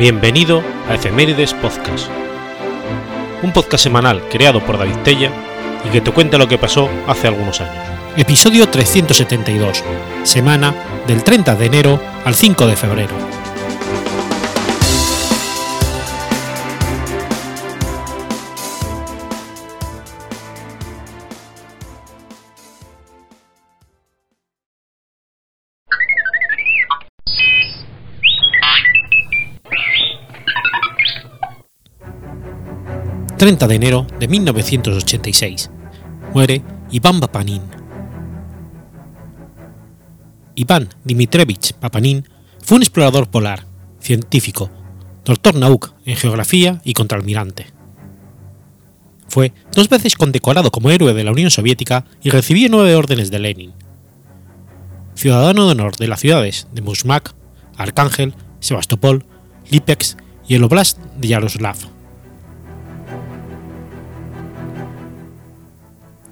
Bienvenido a Efemérides Podcast, un podcast semanal creado por David Tella y que te cuenta lo que pasó hace algunos años. Episodio 372, semana del 30 de enero al 5 de febrero. 30 de enero de 1986. Muere Iván Papanin. Iván Dimitrevich Papanin fue un explorador polar, científico, doctor Nauk en geografía y contraalmirante. Fue dos veces condecorado como héroe de la Unión Soviética y recibió nueve órdenes de Lenin. Ciudadano de honor de las ciudades de Musmak, Arcángel, Sebastopol, Lipetsk y el Oblast de Yaroslav.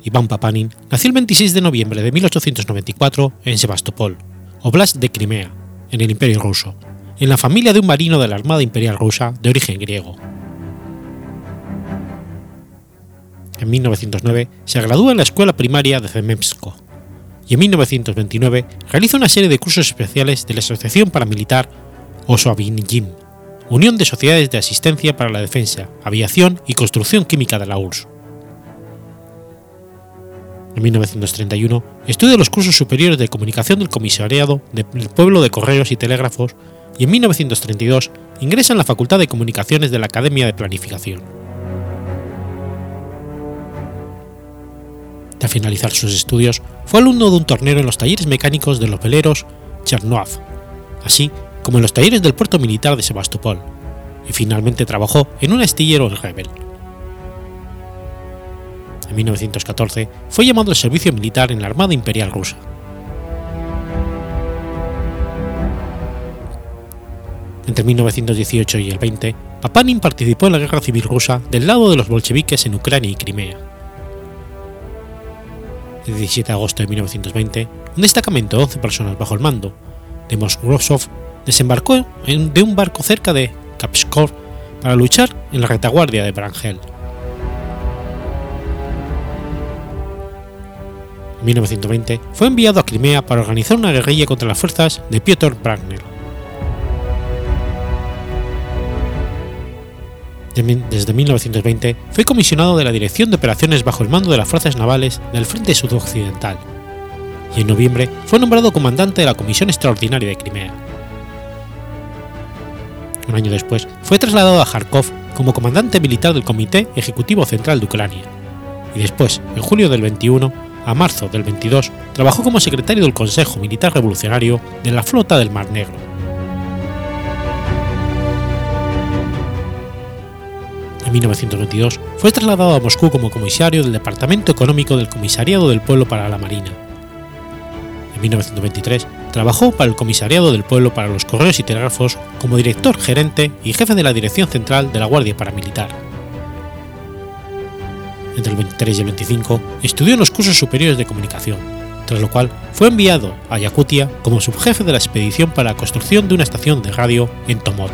Iván Papanin nació el 26 de noviembre de 1894 en Sebastopol, Oblast de Crimea, en el Imperio ruso, en la familia de un marino de la Armada Imperial rusa de origen griego. En 1909 se gradúa en la escuela primaria de Zememsko y en 1929 realiza una serie de cursos especiales de la Asociación Paramilitar Osoavinyim, Unión de Sociedades de Asistencia para la Defensa, Aviación y Construcción Química de la URSS en 1931, estudia los cursos superiores de comunicación del Comisariado del Pueblo de Correos y Telégrafos y en 1932 ingresa en la Facultad de Comunicaciones de la Academia de Planificación. Al finalizar sus estudios, fue alumno de un tornero en los talleres mecánicos de los veleros Chernov, así como en los talleres del puerto militar de Sebastopol, y finalmente trabajó en un astillero en Rebel en 1914 fue llamado al servicio militar en la Armada Imperial rusa. Entre 1918 y el 20, Papanin participó en la Guerra Civil Rusa del lado de los bolcheviques en Ucrania y Crimea. El 17 de agosto de 1920, un destacamento de 11 personas bajo el mando de Mosgrosov desembarcó de un barco cerca de Kapskov para luchar en la retaguardia de Brangel. En 1920 fue enviado a Crimea para organizar una guerrilla contra las fuerzas de Piotr Bragner. Desde 1920 fue comisionado de la Dirección de Operaciones bajo el mando de las Fuerzas Navales del Frente Sudoccidental y en noviembre fue nombrado comandante de la Comisión Extraordinaria de Crimea. Un año después fue trasladado a Kharkov como comandante militar del Comité Ejecutivo Central de Ucrania y después, en julio del 21, a marzo del 22 trabajó como secretario del Consejo Militar Revolucionario de la Flota del Mar Negro. En 1922 fue trasladado a Moscú como comisario del Departamento Económico del Comisariado del Pueblo para la Marina. En 1923 trabajó para el Comisariado del Pueblo para los Correos y Telégrafos como director gerente y jefe de la Dirección Central de la Guardia Paramilitar entre el 23 y el 25, estudió en los cursos superiores de comunicación, tras lo cual fue enviado a Yakutia como subjefe de la expedición para la construcción de una estación de radio en Tomot.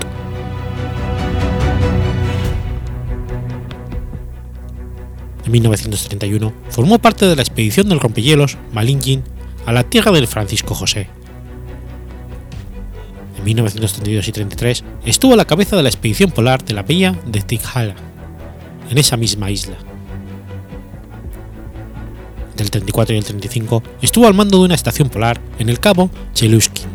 En 1931 formó parte de la expedición del rompehielos Malingin a la tierra del Francisco José. En 1932 y 33 estuvo a la cabeza de la expedición polar de la bahía de Tikhala, en esa misma isla del 34 y el 35, estuvo al mando de una estación polar en el cabo Cheluskin.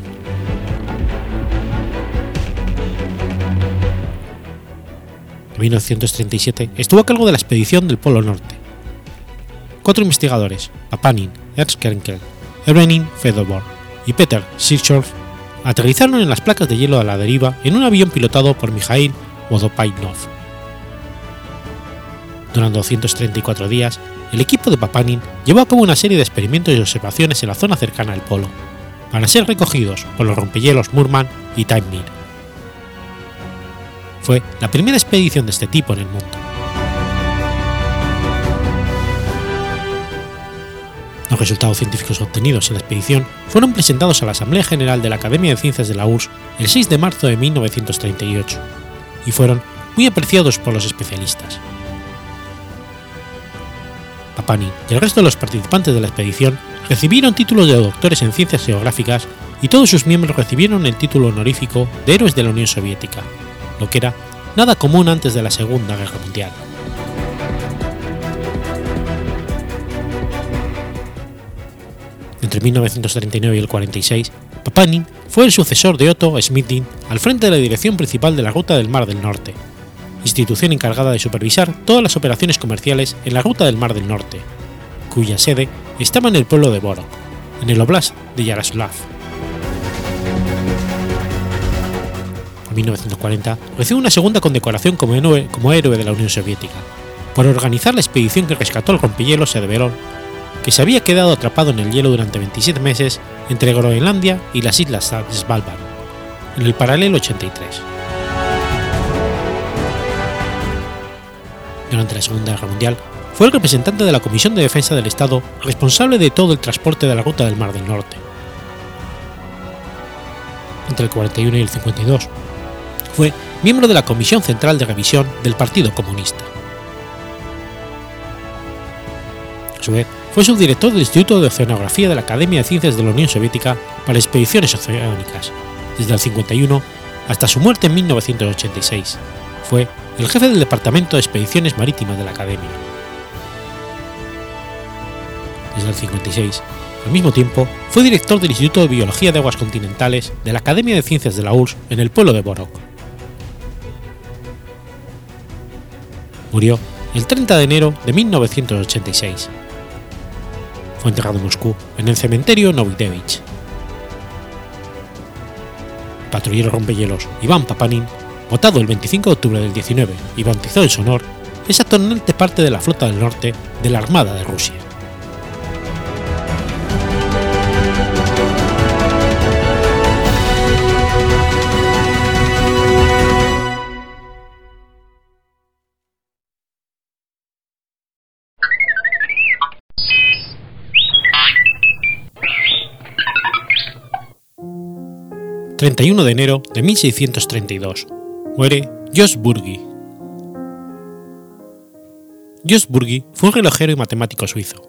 En 1937 estuvo a cargo de la expedición del Polo Norte. Cuatro investigadores, Papanin, Ernst Krenkel, Evrenin Fedorov y Peter Sirchorf, aterrizaron en las placas de hielo a la deriva en un avión pilotado por Mikhail Vodopainov. Durante 234 días, el equipo de Papanin llevó a cabo una serie de experimentos y observaciones en la zona cercana al polo, para ser recogidos por los rompehielos Murman y Time Fue la primera expedición de este tipo en el mundo. Los resultados científicos obtenidos en la expedición fueron presentados a la Asamblea General de la Academia de Ciencias de la URSS el 6 de marzo de 1938 y fueron muy apreciados por los especialistas. Papani y el resto de los participantes de la expedición recibieron títulos de doctores en ciencias geográficas y todos sus miembros recibieron el título honorífico de héroes de la Unión Soviética, lo que era nada común antes de la Segunda Guerra Mundial. Entre 1939 y el 46, Papanin fue el sucesor de Otto Schmidtin al frente de la dirección principal de la Ruta del Mar del Norte, institución encargada de supervisar todas las operaciones comerciales en la Ruta del Mar del Norte, cuya sede estaba en el pueblo de Borok, en el oblast de Yaroslav. En 1940 recibe una segunda condecoración como héroe, de la Unión Soviética, por organizar la expedición que rescató el rompehielos Cerberón, que se había quedado atrapado en el hielo durante 27 meses entre Groenlandia y las islas Svalbard, en el paralelo 83. Durante la Segunda Guerra Mundial, fue el representante de la Comisión de Defensa del Estado responsable de todo el transporte de la ruta del Mar del Norte. Entre el 41 y el 52, fue miembro de la Comisión Central de Revisión del Partido Comunista. A su vez, fue subdirector del Instituto de Oceanografía de la Academia de Ciencias de la Unión Soviética para expediciones oceánicas, desde el 51 hasta su muerte en 1986. Fue el jefe del Departamento de Expediciones Marítimas de la Academia. Desde el 56, al mismo tiempo, fue director del Instituto de Biología de Aguas Continentales de la Academia de Ciencias de la URSS en el pueblo de Borok. Murió el 30 de enero de 1986. Fue enterrado en Moscú, en el cementerio Novidevich. El patrullero rompehielos Iván Papanin votado el 25 de octubre del 19 y bautizado en su honor, es actualmente parte de la Flota del Norte de la Armada de Rusia. 31 de enero de 1632 muere Jos Burgi. Jos Burgi fue un relojero y matemático suizo.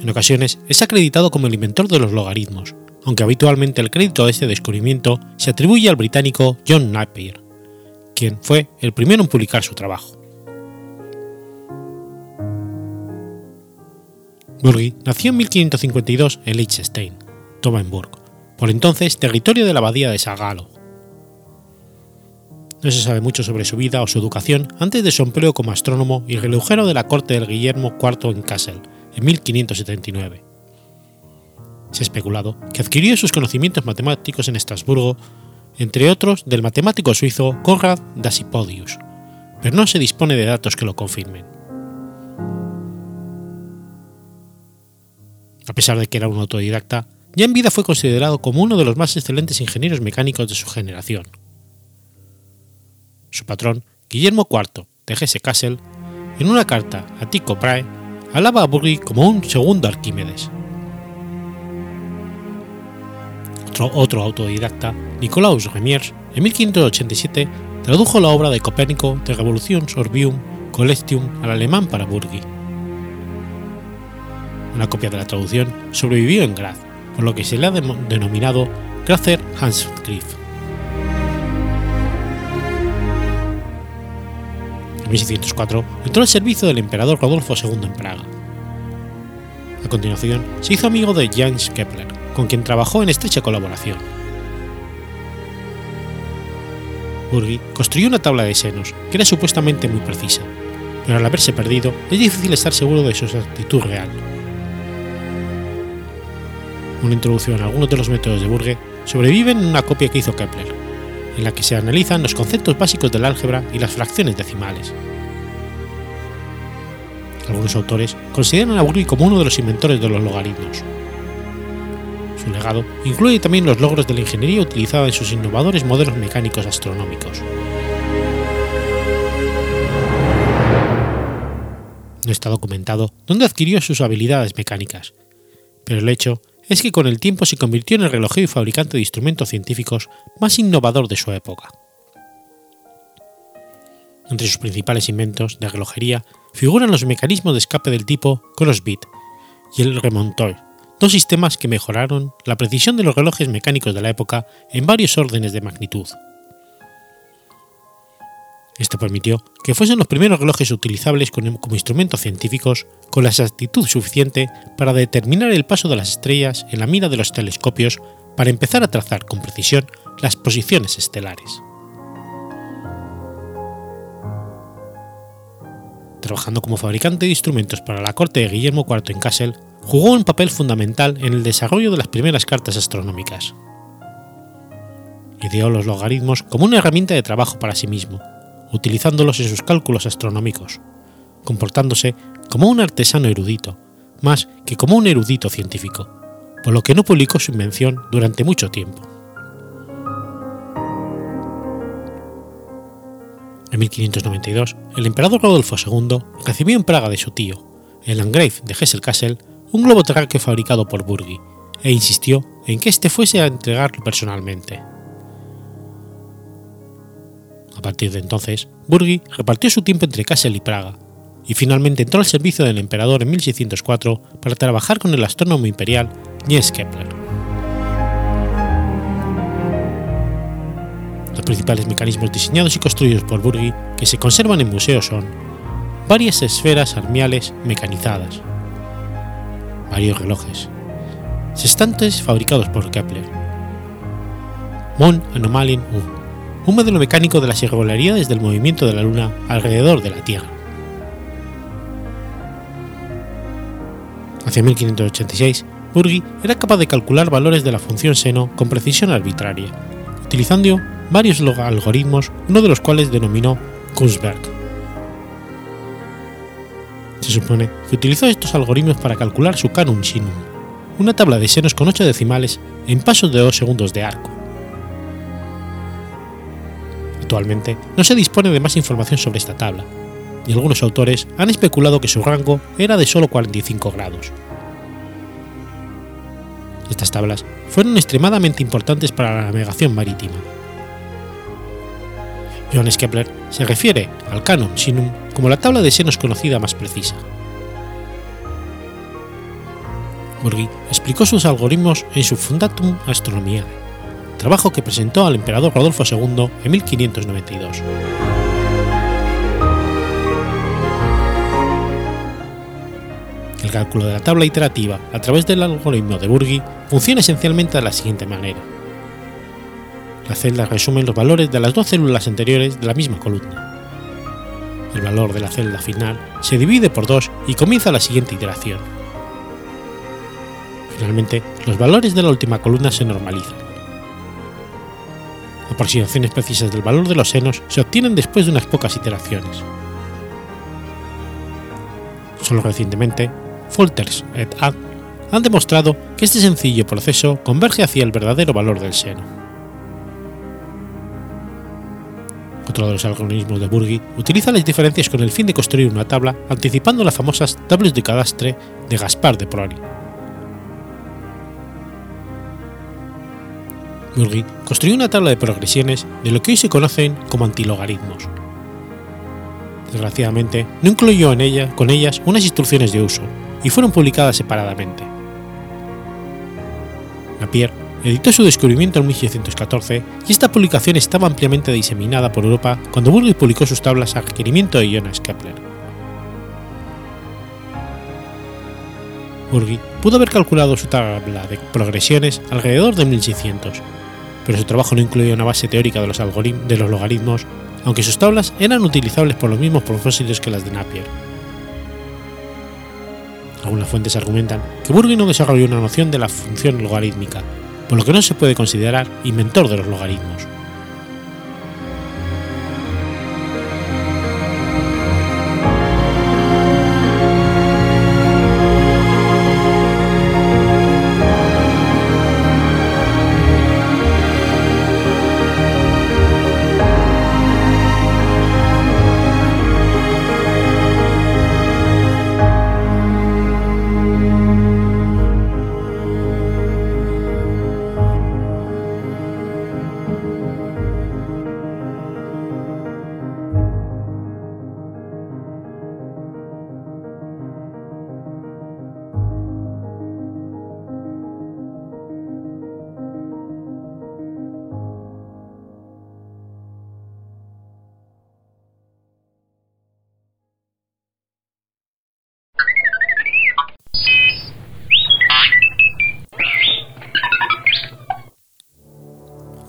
En ocasiones es acreditado como el inventor de los logaritmos, aunque habitualmente el crédito de este descubrimiento se atribuye al británico John Napier, quien fue el primero en publicar su trabajo. Burgi nació en 1552 en Liechtenstein, Tobenburg, por entonces territorio de la abadía de Sagalo, no se sabe mucho sobre su vida o su educación antes de su empleo como astrónomo y relojero de la corte del Guillermo IV en Kassel, en 1579. Se ha especulado que adquirió sus conocimientos matemáticos en Estrasburgo, entre otros del matemático suizo Konrad Dassipodius, pero no se dispone de datos que lo confirmen. A pesar de que era un autodidacta, ya en vida fue considerado como uno de los más excelentes ingenieros mecánicos de su generación su patrón, Guillermo IV de Hesse-Kassel, en una carta a Tycho Brahe, alaba a Burgi como un segundo Arquímedes. Otro, autodidacta, Nicolaus Remiers, en 1587 tradujo la obra de Copérnico de Revolutions Orbium Collectium al alemán para Burgi. Una copia de la traducción sobrevivió en Graz, por lo que se le ha denominado Grazer Handschrift. 1604 entró al servicio del emperador Rodolfo II en Praga. A continuación, se hizo amigo de James Kepler, con quien trabajó en estrecha colaboración. Burgi construyó una tabla de senos que era supuestamente muy precisa, pero al haberse perdido es difícil estar seguro de su exactitud real. Una introducción a algunos de los métodos de Burge sobrevive en una copia que hizo Kepler, en la que se analizan los conceptos básicos del álgebra y las fracciones decimales. Algunos autores consideran a Burgi como uno de los inventores de los logaritmos. Su legado incluye también los logros de la ingeniería utilizada en sus innovadores modelos mecánicos astronómicos. No está documentado dónde adquirió sus habilidades mecánicas, pero el hecho es que con el tiempo se convirtió en el relojero y fabricante de instrumentos científicos más innovador de su época. Entre sus principales inventos de relojería figuran los mecanismos de escape del tipo crossbeat y el remonteur, dos sistemas que mejoraron la precisión de los relojes mecánicos de la época en varios órdenes de magnitud. Esto permitió que fuesen los primeros relojes utilizables como instrumentos científicos con la exactitud suficiente para determinar el paso de las estrellas en la mira de los telescopios para empezar a trazar con precisión las posiciones estelares. Trabajando como fabricante de instrumentos para la corte de Guillermo IV en Kassel, jugó un papel fundamental en el desarrollo de las primeras cartas astronómicas. Ideó los logaritmos como una herramienta de trabajo para sí mismo, utilizándolos en sus cálculos astronómicos, comportándose como un artesano erudito, más que como un erudito científico, por lo que no publicó su invención durante mucho tiempo. En 1592, el emperador Rodolfo II recibió en Praga de su tío, el Landgrave de Hesse-Kassel, un globo terráqueo fabricado por Burgi, e insistió en que éste fuese a entregarlo personalmente. A partir de entonces, Burgi repartió su tiempo entre Kassel y Praga, y finalmente entró al servicio del emperador en 1604 para trabajar con el astrónomo imperial Niels Kepler. Los principales mecanismos diseñados y construidos por Burgi que se conservan en museos son varias esferas armiales mecanizadas, varios relojes, sextantes fabricados por Kepler, Mon Anomalien 1, un modelo mecánico de las irregularidades del movimiento de la Luna alrededor de la Tierra. Hacia 1586, Burgi era capaz de calcular valores de la función seno con precisión arbitraria, utilizando varios algoritmos, uno de los cuales denominó Kunsberg. Se supone que utilizó estos algoritmos para calcular su Canum Sinum, una tabla de senos con 8 decimales en pasos de 2 segundos de arco. Actualmente no se dispone de más información sobre esta tabla, y algunos autores han especulado que su rango era de solo 45 grados. Estas tablas fueron extremadamente importantes para la navegación marítima. Johannes Kepler se refiere al Canon Sinum como la tabla de senos conocida más precisa. Burgi explicó sus algoritmos en su Fundatum Astronomiae, trabajo que presentó al emperador Rodolfo II en 1592. El cálculo de la tabla iterativa a través del algoritmo de Burgi funciona esencialmente de la siguiente manera. Las celdas resumen los valores de las dos células anteriores de la misma columna. El valor de la celda final se divide por dos y comienza la siguiente iteración. Finalmente, los valores de la última columna se normalizan. Aproximaciones precisas del valor de los senos se obtienen después de unas pocas iteraciones. Solo recientemente, Folters et al. han demostrado que este sencillo proceso converge hacia el verdadero valor del seno. Otro de los algoritmos de Burgi utiliza las diferencias con el fin de construir una tabla anticipando las famosas tablas de cadastre de Gaspar de Prori. Burgi construyó una tabla de progresiones de lo que hoy se conocen como antilogaritmos. Desgraciadamente, no incluyó en ella, con ellas unas instrucciones de uso, y fueron publicadas separadamente. Napier editó su descubrimiento en 1614 y esta publicación estaba ampliamente diseminada por Europa cuando Burgi publicó sus tablas a requerimiento de Jonas Kepler. Burgi pudo haber calculado su tabla de progresiones alrededor de 1600, pero su trabajo no incluía una base teórica de los, logaritmos, aunque sus tablas eran utilizables por los mismos propósitos que las de Napier. Algunas fuentes argumentan que Burgi no desarrolló una noción de la función logarítmica, por lo que no se puede considerar inventor de los logaritmos.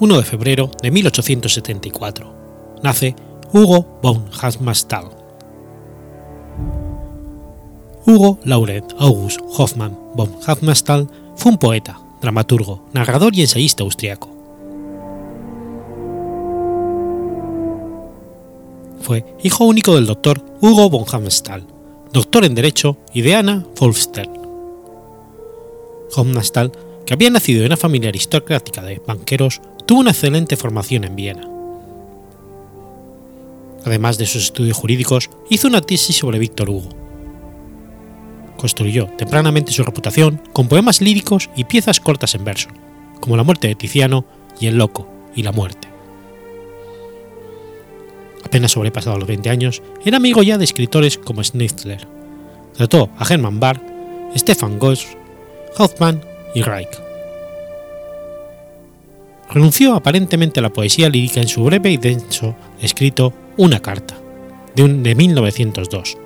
1 de febrero de 1874. Nace Hugo von Hammerstall. Hugo Laurent August Hoffmann von Hammerstall fue un poeta, dramaturgo, narrador y ensayista austriaco. Fue hijo único del doctor Hugo von Hammerstall, doctor en Derecho, y de Anna Wolfstern. Hammerstall, que había nacido en una familia aristocrática de banqueros, tuvo una excelente formación en Viena. Además de sus estudios jurídicos, hizo una tesis sobre Víctor Hugo. Construyó tempranamente su reputación con poemas líricos y piezas cortas en verso, como La muerte de Tiziano y El loco y la muerte. Apenas sobrepasado los 20 años, era amigo ya de escritores como Schnitzler. Trató a Hermann Barr, Stefan Goss, Hoffmann y Reich. Renunció aparentemente a la poesía lírica en su breve y denso escrito Una carta, de, un, de 1902.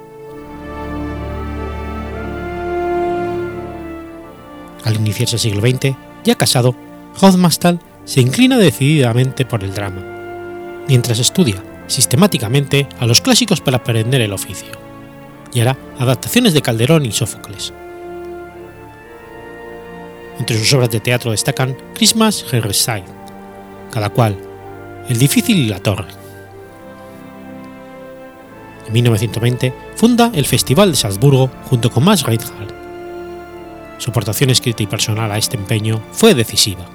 Al iniciarse el siglo XX, ya casado, Hofmannsthal se inclina decididamente por el drama, mientras estudia sistemáticamente a los clásicos para aprender el oficio, y hará adaptaciones de Calderón y Sófocles. Entre sus obras de teatro destacan Christmas Side, cada cual, El difícil y la torre. En 1920 funda el Festival de Salzburgo junto con Max Reinhardt. Su aportación escrita y personal a este empeño fue decisiva.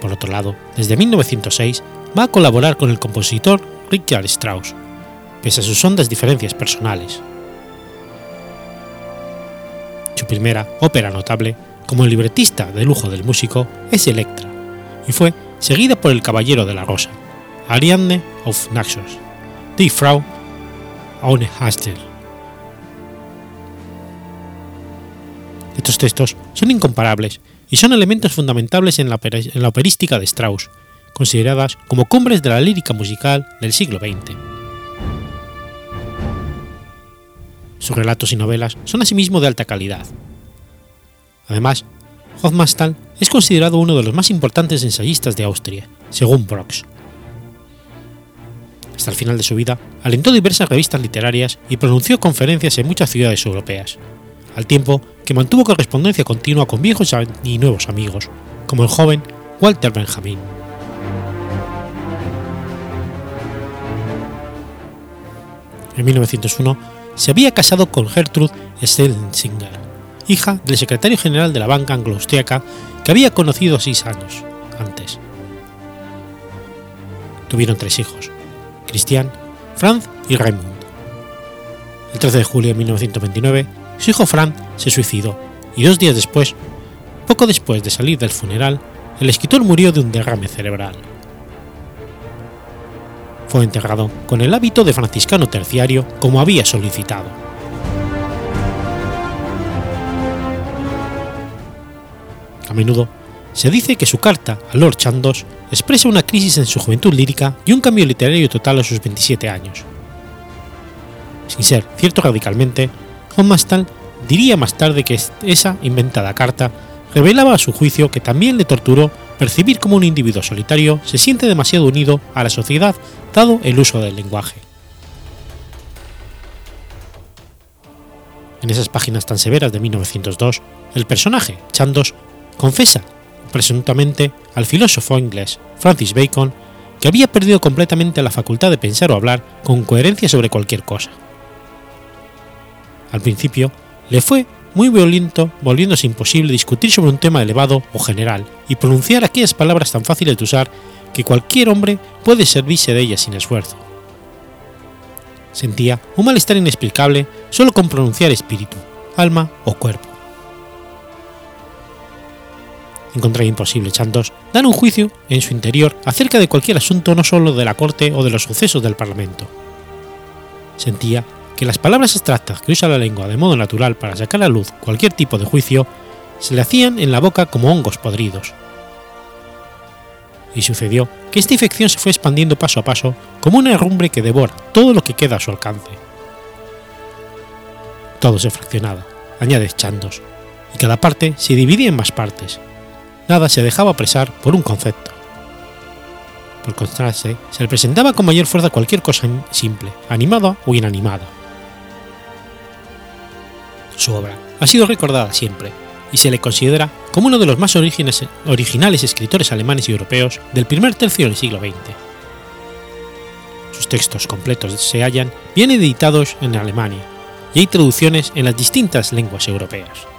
Por otro lado, desde 1906 va a colaborar con el compositor Richard Strauss, pese a sus hondas diferencias personales. Su primera ópera notable, como el libretista de lujo del músico, es Electra, y fue seguida por El Caballero de la Rosa, Ariadne of Naxos, Die Frau ohne Hastel. Estos textos son incomparables y son elementos fundamentales en la, en la operística de Strauss, consideradas como cumbres de la lírica musical del siglo XX. Sus relatos y novelas son asimismo de alta calidad. Además, Hofmannsthal es considerado uno de los más importantes ensayistas de Austria, según Brox. Hasta el final de su vida, alentó diversas revistas literarias y pronunció conferencias en muchas ciudades europeas, al tiempo que mantuvo correspondencia continua con viejos y nuevos amigos, como el joven Walter Benjamin. En 1901 se había casado con Gertrude Stellensinger, hija del secretario general de la banca anglo-austriaca que había conocido seis años antes. Tuvieron tres hijos, Christian, Franz y Raimund. El 13 de julio de 1929, su hijo Franz se suicidó y dos días después, poco después de salir del funeral, el escritor murió de un derrame cerebral. Enterrado con el hábito de franciscano terciario como había solicitado. A menudo se dice que su carta a Lord Chandos expresa una crisis en su juventud lírica y un cambio literario total a sus 27 años. Sin ser cierto radicalmente, Hofmannsthal diría más tarde que esa inventada carta revelaba a su juicio que también le torturó percibir como un individuo solitario se siente demasiado unido a la sociedad dado el uso del lenguaje. En esas páginas tan severas de 1902, el personaje, Chandos, confesa, presuntamente, al filósofo inglés Francis Bacon que había perdido completamente la facultad de pensar o hablar con coherencia sobre cualquier cosa. Al principio, le fue muy violento, volviéndose imposible discutir sobre un tema elevado o general y pronunciar aquellas palabras tan fáciles de usar que cualquier hombre puede servirse de ellas sin esfuerzo. Sentía un malestar inexplicable solo con pronunciar espíritu, alma o cuerpo. Encontré imposible Chandos dar un juicio en su interior acerca de cualquier asunto no solo de la corte o de los sucesos del Parlamento. Sentía que las palabras abstractas que usa la lengua de modo natural para sacar a luz cualquier tipo de juicio se le hacían en la boca como hongos podridos. Y sucedió que esta infección se fue expandiendo paso a paso como una herrumbre que devora todo lo que queda a su alcance. Todo se fraccionaba, añade Chandos, y cada parte se dividía en más partes. Nada se dejaba apresar por un concepto. Por contraste, se representaba con mayor fuerza cualquier cosa simple, animada o inanimada. Su obra ha sido recordada siempre y se le considera como uno de los más originales escritores alemanes y europeos del primer tercio del siglo XX. Sus textos completos se hallan bien editados en Alemania y hay traducciones en las distintas lenguas europeas.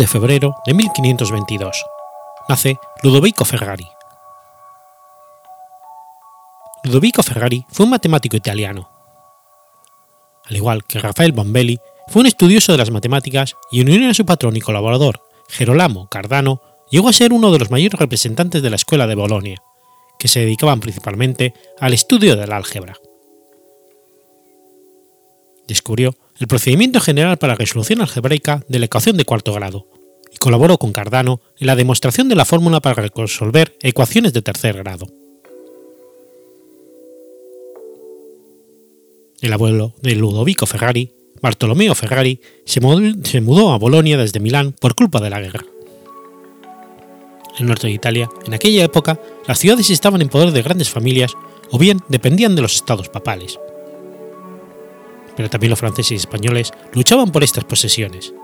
De febrero de 1522. Nace Ludovico Ferrari. Ludovico Ferrari fue un matemático italiano. Al igual que Rafael Bombelli, fue un estudioso de las matemáticas y en unión a su patrón y colaborador, Gerolamo Cardano, llegó a ser uno de los mayores representantes de la Escuela de Bolonia, que se dedicaban principalmente al estudio del álgebra. Descubrió el procedimiento general para la resolución algebraica de la ecuación de cuarto grado, y colaboró con Cardano en la demostración de la fórmula para resolver ecuaciones de tercer grado. El abuelo de Ludovico Ferrari, Bartolomeo Ferrari, se mudó a Bolonia desde Milán por culpa de la guerra. En el norte de Italia, en aquella época, las ciudades estaban en poder de grandes familias o bien dependían de los estados papales pero también los franceses y españoles luchaban por estas posesiones.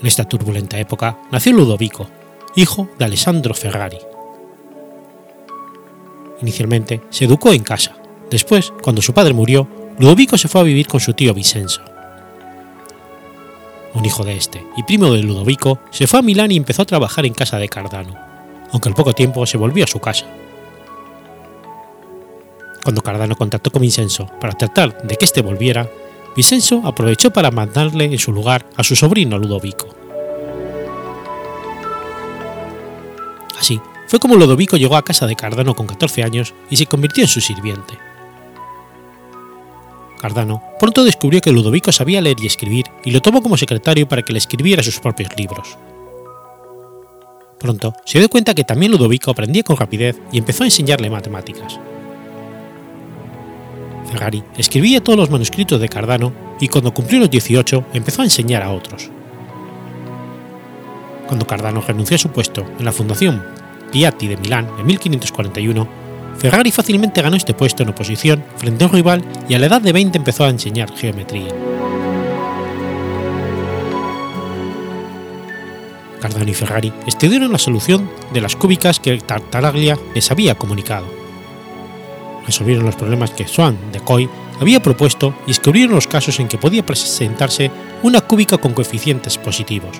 En esta turbulenta época nació Ludovico, hijo de Alessandro Ferrari. Inicialmente se educó en casa, después, cuando su padre murió, Ludovico se fue a vivir con su tío Vicenzo. Un hijo de este y primo de Ludovico se fue a Milán y empezó a trabajar en casa de Cardano, aunque al poco tiempo se volvió a su casa. Cuando Cardano contactó con Vincenzo para tratar de que éste volviera, Vincenzo aprovechó para mandarle en su lugar a su sobrino Ludovico. Así fue como Ludovico llegó a casa de Cardano con 14 años y se convirtió en su sirviente. Cardano pronto descubrió que Ludovico sabía leer y escribir y lo tomó como secretario para que le escribiera sus propios libros. Pronto se dio cuenta que también Ludovico aprendía con rapidez y empezó a enseñarle matemáticas. Ferrari escribía todos los manuscritos de Cardano y cuando cumplió los 18 empezó a enseñar a otros. Cuando Cardano renunció a su puesto en la Fundación Piatti de Milán en 1541, Ferrari fácilmente ganó este puesto en oposición frente a un rival y a la edad de 20 empezó a enseñar geometría. Cardano y Ferrari estudiaron la solución de las cúbicas que Tartaglia les había comunicado resolvieron los problemas que Swan de Coy había propuesto y descubrieron los casos en que podía presentarse una cúbica con coeficientes positivos.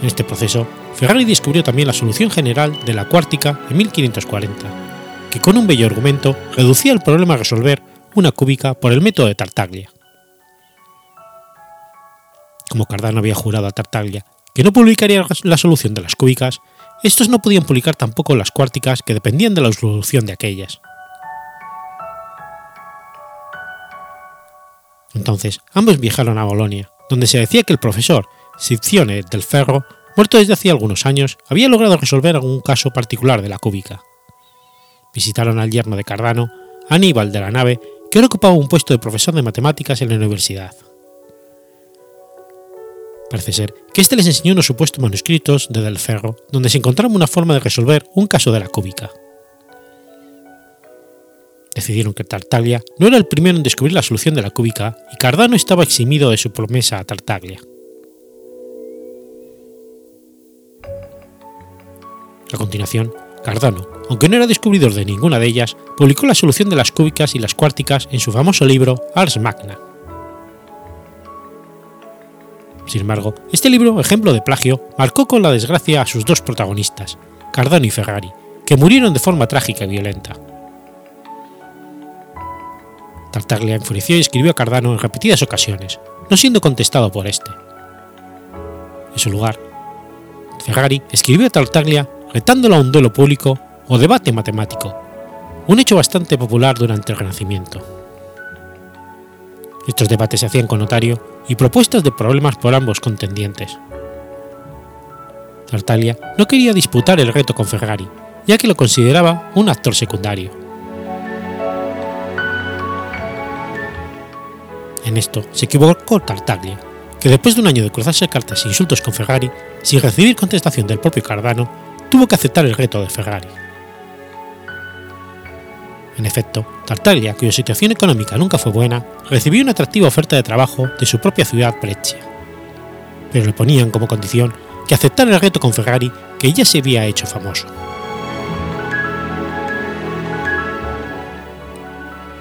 En este proceso, Ferrari descubrió también la solución general de la cuártica en 1540, que con un bello argumento reducía el problema a resolver una cúbica por el método de Tartaglia. Como Cardano había jurado a Tartaglia que no publicaría la solución de las cúbicas, estos no podían publicar tampoco las cuárticas que dependían de la solución de aquellas. Entonces, ambos viajaron a Bolonia, donde se decía que el profesor Scipione del Ferro, muerto desde hacía algunos años, había logrado resolver algún caso particular de la cúbica. Visitaron al yerno de Cardano, Aníbal de la Nave, que ahora ocupaba un puesto de profesor de matemáticas en la universidad. Parece ser que éste les enseñó unos supuestos manuscritos de Del Ferro, donde se encontraba una forma de resolver un caso de la cúbica. Decidieron que Tartaglia no era el primero en descubrir la solución de la cúbica y Cardano estaba eximido de su promesa a Tartaglia. A continuación, Cardano, aunque no era descubridor de ninguna de ellas, publicó la solución de las cúbicas y las cuárticas en su famoso libro Ars Magna. Sin embargo, este libro, ejemplo de plagio, marcó con la desgracia a sus dos protagonistas, Cardano y Ferrari, que murieron de forma trágica y violenta. Tartaglia enfureció y escribió a Cardano en repetidas ocasiones, no siendo contestado por este. En su lugar, Ferrari escribió a Tartaglia retándolo a un duelo público o debate matemático, un hecho bastante popular durante el Renacimiento. Estos debates se hacían con notario y propuestas de problemas por ambos contendientes. Tartaglia no quería disputar el reto con Ferrari, ya que lo consideraba un actor secundario. En esto se equivocó Tartaglia, que después de un año de cruzarse cartas e insultos con Ferrari, sin recibir contestación del propio Cardano, tuvo que aceptar el reto de Ferrari. En efecto, Tartaglia, cuya situación económica nunca fue buena, recibió una atractiva oferta de trabajo de su propia ciudad Brescia, pero le ponían como condición que aceptara el reto con Ferrari que ya se había hecho famoso.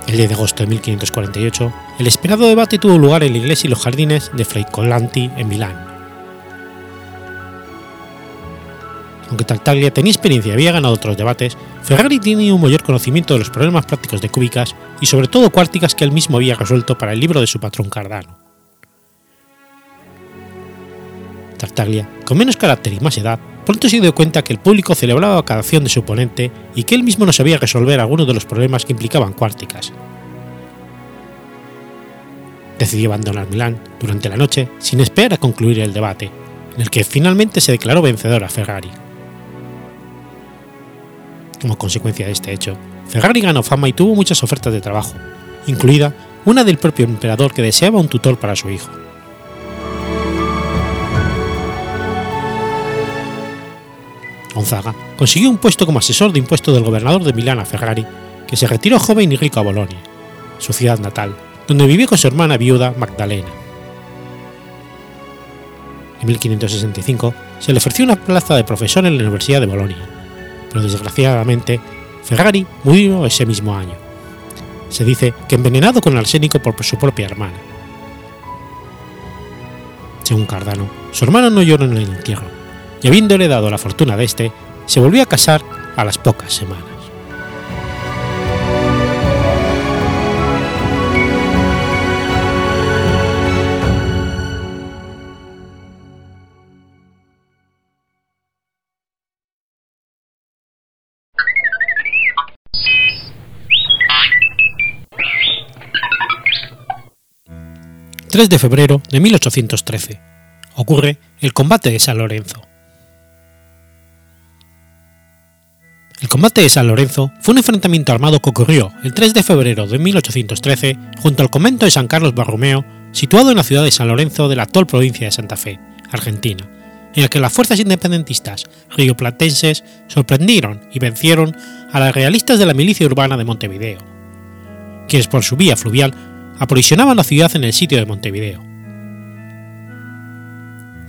El 10 de agosto de 1548, el esperado debate tuvo lugar en la iglesia y los jardines de Freicolanti en Milán. Aunque Tartaglia tenía experiencia y había ganado otros debates, Ferrari tenía un mayor conocimiento de los problemas prácticos de cúbicas y sobre todo cuárticas que él mismo había resuelto para el libro de su patrón Cardano. Tartaglia, con menos carácter y más edad, pronto se dio cuenta que el público celebraba cada acción de su oponente y que él mismo no sabía resolver algunos de los problemas que implicaban cuárticas. Decidió abandonar Milán durante la noche sin esperar a concluir el debate, en el que finalmente se declaró vencedor a Ferrari. Como consecuencia de este hecho, Ferrari ganó fama y tuvo muchas ofertas de trabajo, incluida una del propio emperador que deseaba un tutor para su hijo. Gonzaga consiguió un puesto como asesor de impuestos del gobernador de Milán a Ferrari, que se retiró joven y rico a Bolonia, su ciudad natal, donde vivió con su hermana viuda Magdalena. En 1565 se le ofreció una plaza de profesor en la Universidad de Bolonia, pero desgraciadamente Ferrari murió ese mismo año. Se dice que envenenado con arsénico por su propia hermana. Según Cardano, su hermano no lloró en el entierro, y habiéndole dado la fortuna de este, se volvió a casar a las pocas semanas. 3 de febrero de 1813. Ocurre el combate de San Lorenzo. El combate de San Lorenzo fue un enfrentamiento armado que ocurrió el 3 de febrero de 1813 junto al convento de San Carlos Barromeo, situado en la ciudad de San Lorenzo de la actual provincia de Santa Fe, Argentina, en el que las fuerzas independentistas rioplatenses sorprendieron y vencieron a las realistas de la milicia urbana de Montevideo, quienes por su vía fluvial aprovisionaban la ciudad en el sitio de Montevideo.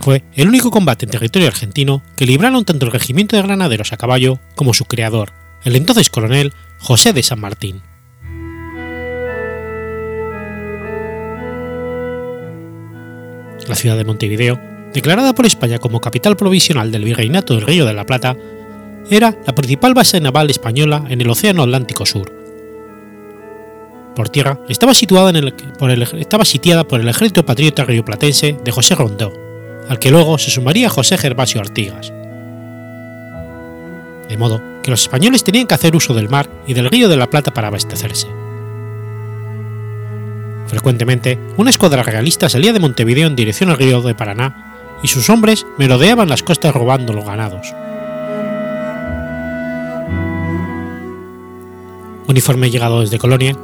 Fue el único combate en territorio argentino que libraron tanto el regimiento de granaderos a caballo como su creador, el entonces coronel José de San Martín. La ciudad de Montevideo, declarada por España como capital provisional del Virreinato del Río de la Plata, era la principal base naval española en el Océano Atlántico Sur, por tierra, estaba, situada por el, estaba sitiada por el ejército patriota rioplatense de José Rondó, al que luego se sumaría José Gervasio Artigas. De modo que los españoles tenían que hacer uso del mar y del río de la Plata para abastecerse. Frecuentemente, una escuadra realista salía de Montevideo en dirección al río de Paraná y sus hombres merodeaban las costas robando los ganados. Un informe llegado desde Colonia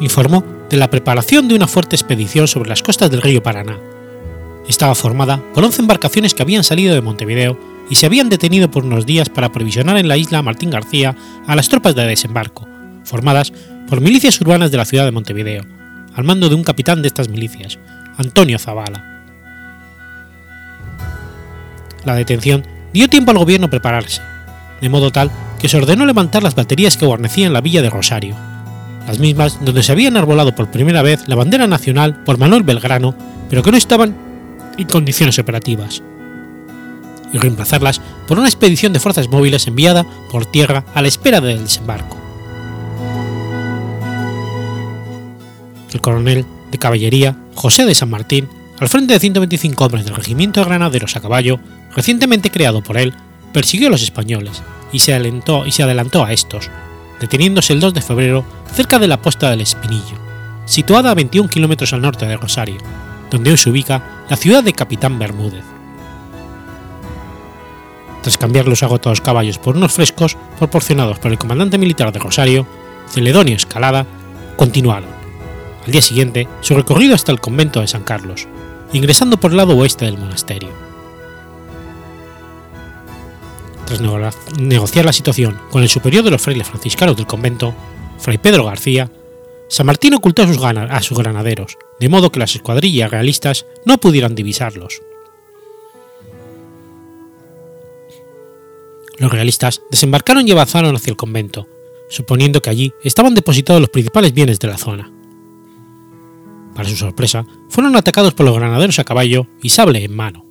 informó de la preparación de una fuerte expedición sobre las costas del río Paraná, estaba formada por 11 embarcaciones que habían salido de Montevideo y se habían detenido por unos días para provisionar en la isla Martín García a las tropas de desembarco, formadas por milicias urbanas de la ciudad de Montevideo, al mando de un capitán de estas milicias, Antonio Zavala. La detención dio tiempo al gobierno a prepararse, de modo tal que se ordenó levantar las baterías que guarnecían la villa de Rosario, las mismas donde se había enarbolado por primera vez la bandera nacional por Manuel Belgrano, pero que no estaban en condiciones operativas, y reemplazarlas por una expedición de fuerzas móviles enviada por tierra a la espera del desembarco. El coronel de caballería José de San Martín, al frente de 125 hombres del regimiento de granaderos a caballo, recientemente creado por él, persiguió a los españoles y se, alentó, y se adelantó a estos, deteniéndose el 2 de febrero cerca de la posta del Espinillo, situada a 21 kilómetros al norte de Rosario, donde hoy se ubica la ciudad de Capitán Bermúdez. Tras cambiar los agotados caballos por unos frescos proporcionados por el comandante militar de Rosario, Celedonio Escalada, continuaron, al día siguiente, su recorrido hasta el convento de San Carlos, ingresando por el lado oeste del monasterio. Tras negociar la situación con el superior de los frailes franciscanos del convento, Fray Pedro García, San Martín ocultó a sus, a sus granaderos, de modo que las escuadrillas realistas no pudieran divisarlos. Los realistas desembarcaron y avanzaron hacia el convento, suponiendo que allí estaban depositados los principales bienes de la zona. Para su sorpresa, fueron atacados por los granaderos a caballo y sable en mano.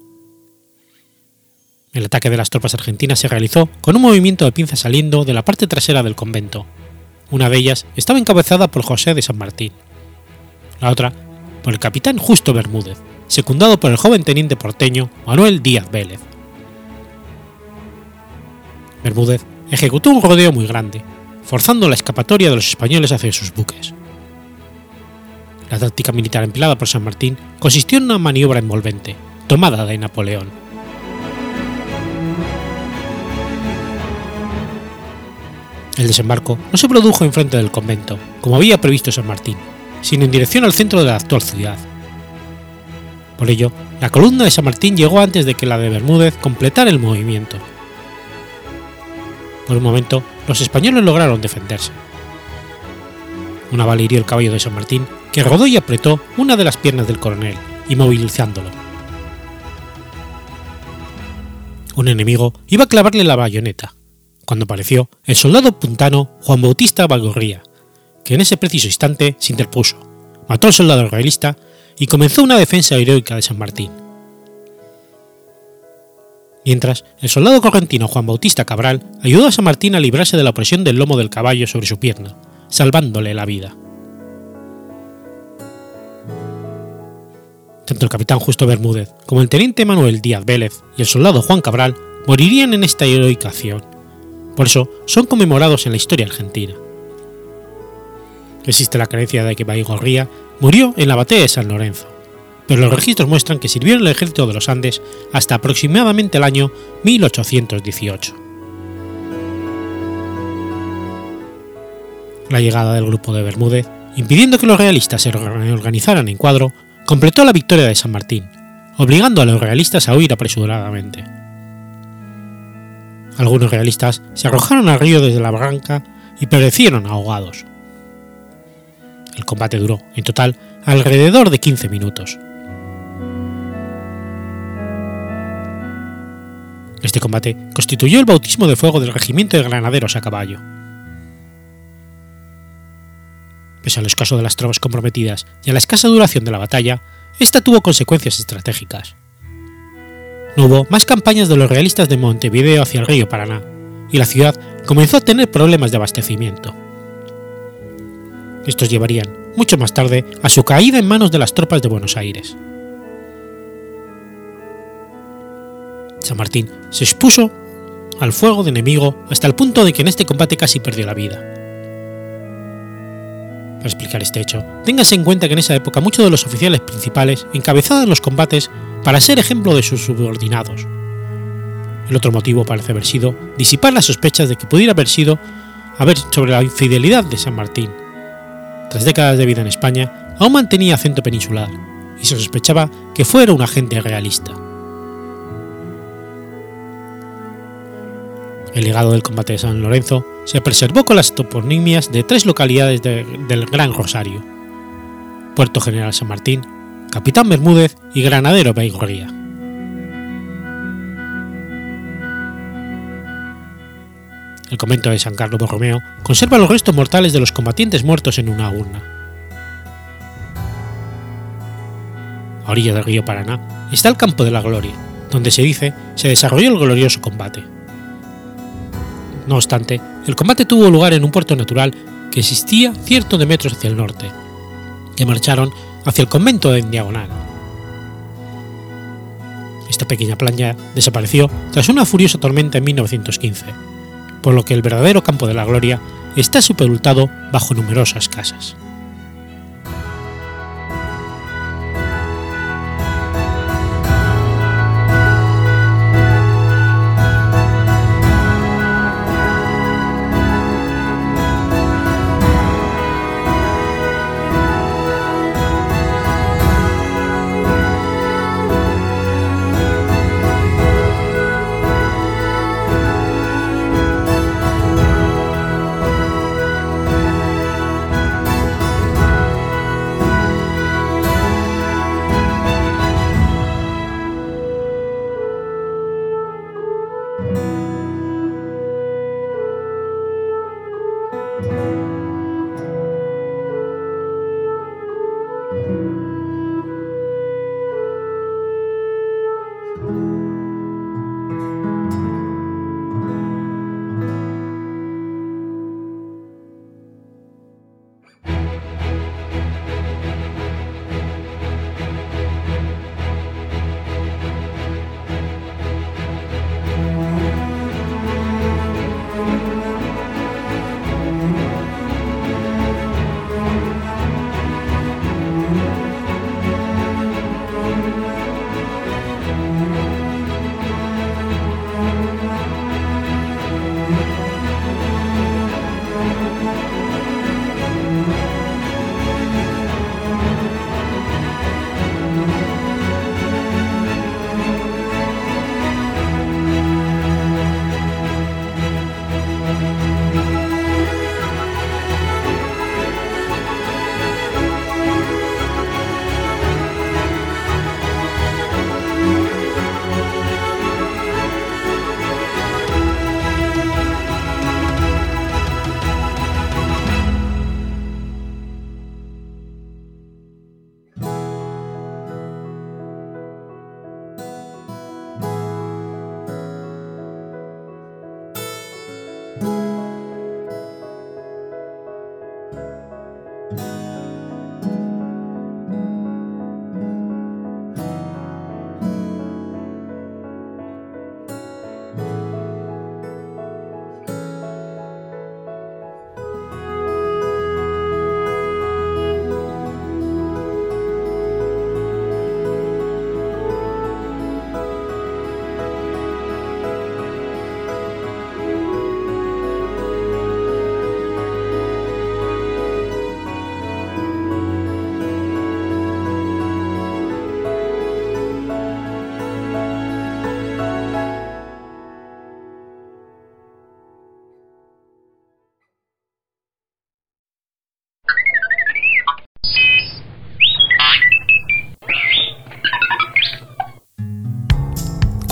El ataque de las tropas argentinas se realizó con un movimiento de pinza saliendo de la parte trasera del convento. Una de ellas estaba encabezada por José de San Martín. La otra, por el capitán Justo Bermúdez, secundado por el joven teniente porteño Manuel Díaz Vélez. Bermúdez ejecutó un rodeo muy grande, forzando la escapatoria de los españoles hacia sus buques. La táctica militar empleada por San Martín consistió en una maniobra envolvente, tomada de Napoleón El desembarco no se produjo enfrente del convento, como había previsto San Martín, sino en dirección al centro de la actual ciudad. Por ello, la columna de San Martín llegó antes de que la de Bermúdez completara el movimiento. Por un momento, los españoles lograron defenderse. Una bala hirió el caballo de San Martín, que rodó y apretó una de las piernas del coronel, inmovilizándolo. Un enemigo iba a clavarle la bayoneta, cuando apareció el soldado puntano Juan Bautista Valgorría, que en ese preciso instante se interpuso, mató al soldado realista y comenzó una defensa heroica de San Martín. Mientras, el soldado correntino Juan Bautista Cabral ayudó a San Martín a librarse de la opresión del lomo del caballo sobre su pierna, salvándole la vida. Tanto el capitán Justo Bermúdez como el teniente Manuel Díaz Vélez y el soldado Juan Cabral morirían en esta heroica acción, por eso son conmemorados en la historia argentina. Existe la creencia de que Baigorría murió en la batalla de San Lorenzo, pero los registros muestran que sirvió en el ejército de los Andes hasta aproximadamente el año 1818. La llegada del grupo de Bermúdez, impidiendo que los realistas se organizaran en cuadro, completó la victoria de San Martín, obligando a los realistas a huir apresuradamente algunos realistas se arrojaron al río desde la barranca y perecieron ahogados. El combate duró, en total, alrededor de 15 minutos. Este combate constituyó el bautismo de fuego del regimiento de granaderos a caballo. Pese al escaso de las tropas comprometidas y a la escasa duración de la batalla, esta tuvo consecuencias estratégicas no hubo más campañas de los realistas de Montevideo hacia el río Paraná, y la ciudad comenzó a tener problemas de abastecimiento. Estos llevarían, mucho más tarde, a su caída en manos de las tropas de Buenos Aires. San Martín se expuso al fuego de enemigo hasta el punto de que en este combate casi perdió la vida. Para explicar este hecho, téngase en cuenta que en esa época muchos de los oficiales principales encabezaban los combates para ser ejemplo de sus subordinados. El otro motivo parece haber sido disipar las sospechas de que pudiera haber sido haber sobre la infidelidad de San Martín. Tras décadas de vida en España, aún mantenía acento peninsular, y se sospechaba que fuera un agente realista. El legado del combate de San Lorenzo se preservó con las toponimias de tres localidades del Gran Rosario: Puerto General San Martín, Capitán Bermúdez y Granadero Baigorría. El convento de San Carlos Borromeo conserva los restos mortales de los combatientes muertos en una urna. A orilla del río Paraná está el Campo de la Gloria, donde se dice se desarrolló el glorioso combate. No obstante, el combate tuvo lugar en un puerto natural que existía ciertos de metros hacia el norte, que marcharon hacia el convento de Diagonal. Esta pequeña playa desapareció tras una furiosa tormenta en 1915, por lo que el verdadero campo de la gloria está sepultado bajo numerosas casas.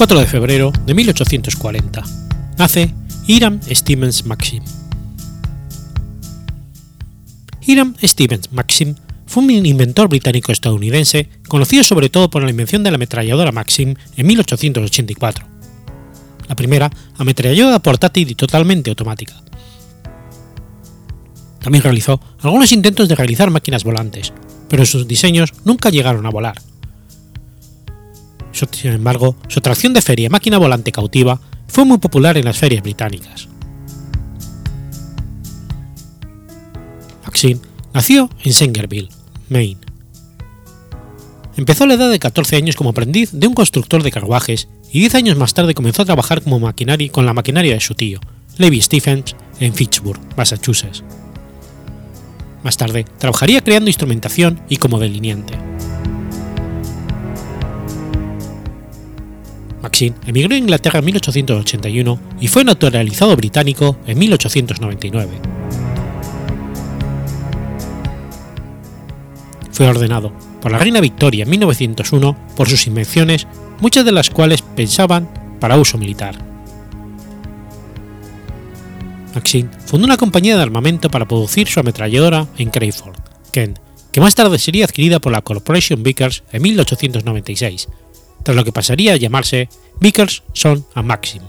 4 de febrero de 1840. Nace Hiram Stevens Maxim. Hiram Stevens Maxim fue un inventor británico-estadounidense conocido sobre todo por la invención de la ametralladora Maxim en 1884, la primera ametralladora portátil y totalmente automática. También realizó algunos intentos de realizar máquinas volantes, pero sus diseños nunca llegaron a volar sin embargo, su atracción de feria máquina volante cautiva fue muy popular en las ferias británicas. Maxine nació en Sangerville, Maine. Empezó a la edad de 14 años como aprendiz de un constructor de carruajes y 10 años más tarde comenzó a trabajar como maquinaria con la maquinaria de su tío, Levi Stephens, en Fitchburg, Massachusetts. Más tarde, trabajaría creando instrumentación y como delineante. Maxim emigró a Inglaterra en 1881 y fue naturalizado británico en 1899. Fue ordenado por la reina Victoria en 1901 por sus invenciones, muchas de las cuales pensaban para uso militar. Maxim fundó una compañía de armamento para producir su ametralladora en Crayford, Kent, que más tarde sería adquirida por la Corporation Vickers en 1896, tras lo que pasaría a llamarse Vickers, Son and Maxim.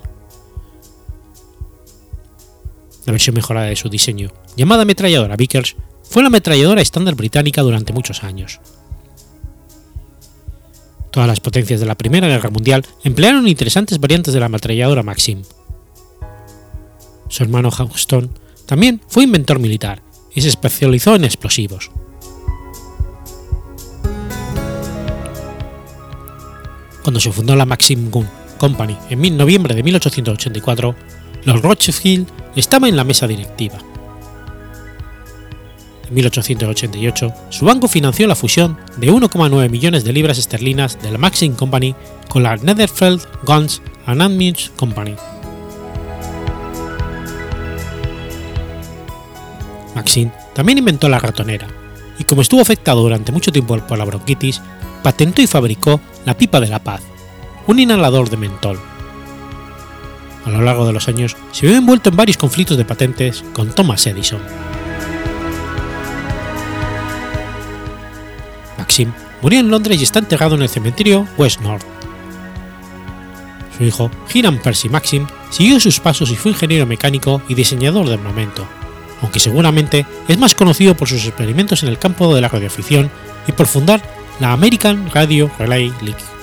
La versión mejorada de su diseño, llamada ametralladora Vickers, fue la ametralladora estándar británica durante muchos años. Todas las potencias de la Primera Guerra Mundial emplearon interesantes variantes de la ametralladora Maxim. Su hermano Houston también fue inventor militar y se especializó en explosivos. Cuando se fundó la Maxim Gun Company en noviembre de 1884, los Rothschild estaban en la mesa directiva. En 1888, su banco financió la fusión de 1,9 millones de libras esterlinas de la Maxim Company con la Netherfield Guns and Ammunition Company. Maxim también inventó la ratonera, y como estuvo afectado durante mucho tiempo por la bronquitis, patentó y fabricó la pipa de la paz, un inhalador de mentol. A lo largo de los años se vio envuelto en varios conflictos de patentes con Thomas Edison. Maxim murió en Londres y está enterrado en el cementerio West North. Su hijo, Hiram Percy Maxim, siguió sus pasos y fue ingeniero mecánico y diseñador de armamento, aunque seguramente es más conocido por sus experimentos en el campo de la radioafición y por fundar la American Radio Relay League.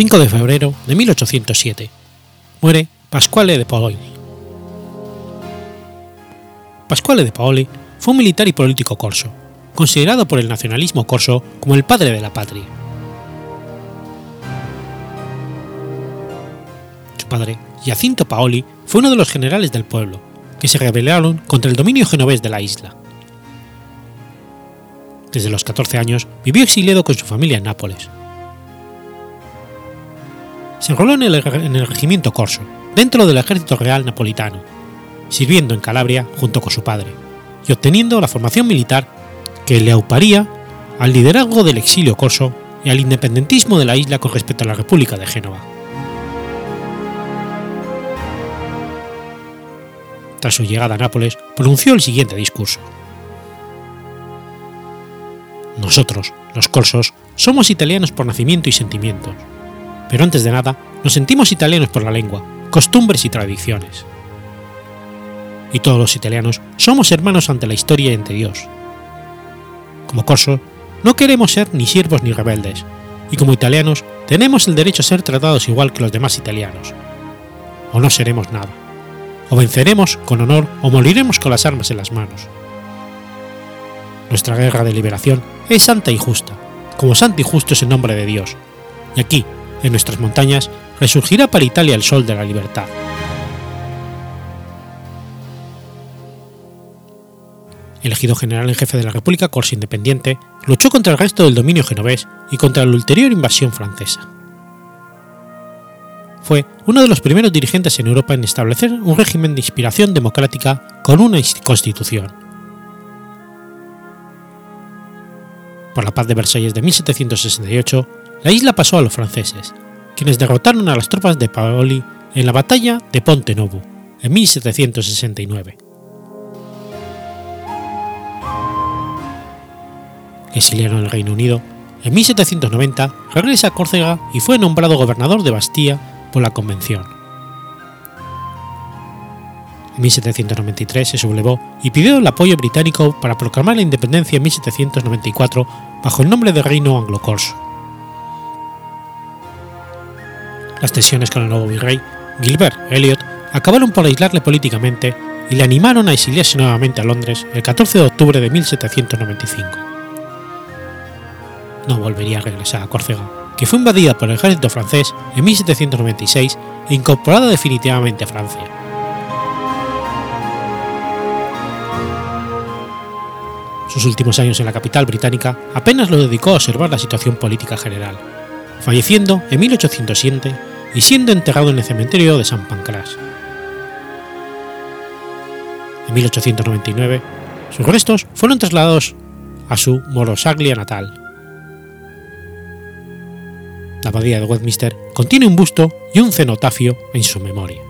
5 de febrero de 1807. Muere Pasquale de Paoli. Pasquale de Paoli fue un militar y político corso, considerado por el nacionalismo corso como el padre de la patria. Su padre, Jacinto Paoli, fue uno de los generales del pueblo, que se rebelaron contra el dominio genovés de la isla. Desde los 14 años vivió exiliado con su familia en Nápoles. Se enroló en el, en el regimiento Corso, dentro del ejército real napolitano, sirviendo en Calabria junto con su padre, y obteniendo la formación militar que le auparía al liderazgo del exilio corso y al independentismo de la isla con respecto a la República de Génova. Tras su llegada a Nápoles, pronunció el siguiente discurso. Nosotros, los corsos, somos italianos por nacimiento y sentimientos, pero antes de nada nos sentimos italianos por la lengua, costumbres y tradiciones. Y todos los italianos somos hermanos ante la historia y ante Dios. Como corsos, no queremos ser ni siervos ni rebeldes, y como italianos tenemos el derecho a ser tratados igual que los demás italianos. O no seremos nada. O venceremos con honor o moriremos con las armas en las manos. Nuestra guerra de liberación es santa y justa, como santo y justo es el nombre de Dios, y aquí, en nuestras montañas, resurgirá para Italia el sol de la libertad. Elegido general en jefe de la República Corsa Independiente, luchó contra el resto del dominio genovés y contra la ulterior invasión francesa. Fue uno de los primeros dirigentes en Europa en establecer un régimen de inspiración democrática con una constitución. Por la paz de Versalles de 1768, la isla pasó a los franceses, quienes derrotaron a las tropas de Paoli en la batalla de Ponte Novo en 1769. Exiliado en el Reino Unido, en 1790 regresa a Córcega y fue nombrado gobernador de Bastía por la Convención. En 1793 se sublevó y pidió el apoyo británico para proclamar la independencia en 1794 bajo el nombre de Reino Anglo-Corso. Las tensiones con el nuevo virrey, Gilbert Elliot, acabaron por aislarle políticamente y le animaron a exiliarse nuevamente a Londres el 14 de octubre de 1795. No volvería a regresar a Córcega, que fue invadida por el ejército francés en 1796 e incorporada definitivamente a Francia. Sus últimos años en la capital británica apenas lo dedicó a observar la situación política general, falleciendo en 1807 y siendo enterrado en el cementerio de San Pancras. En 1899, sus restos fueron trasladados a su Morosaglia natal. La abadía de Westminster contiene un busto y un cenotafio en su memoria.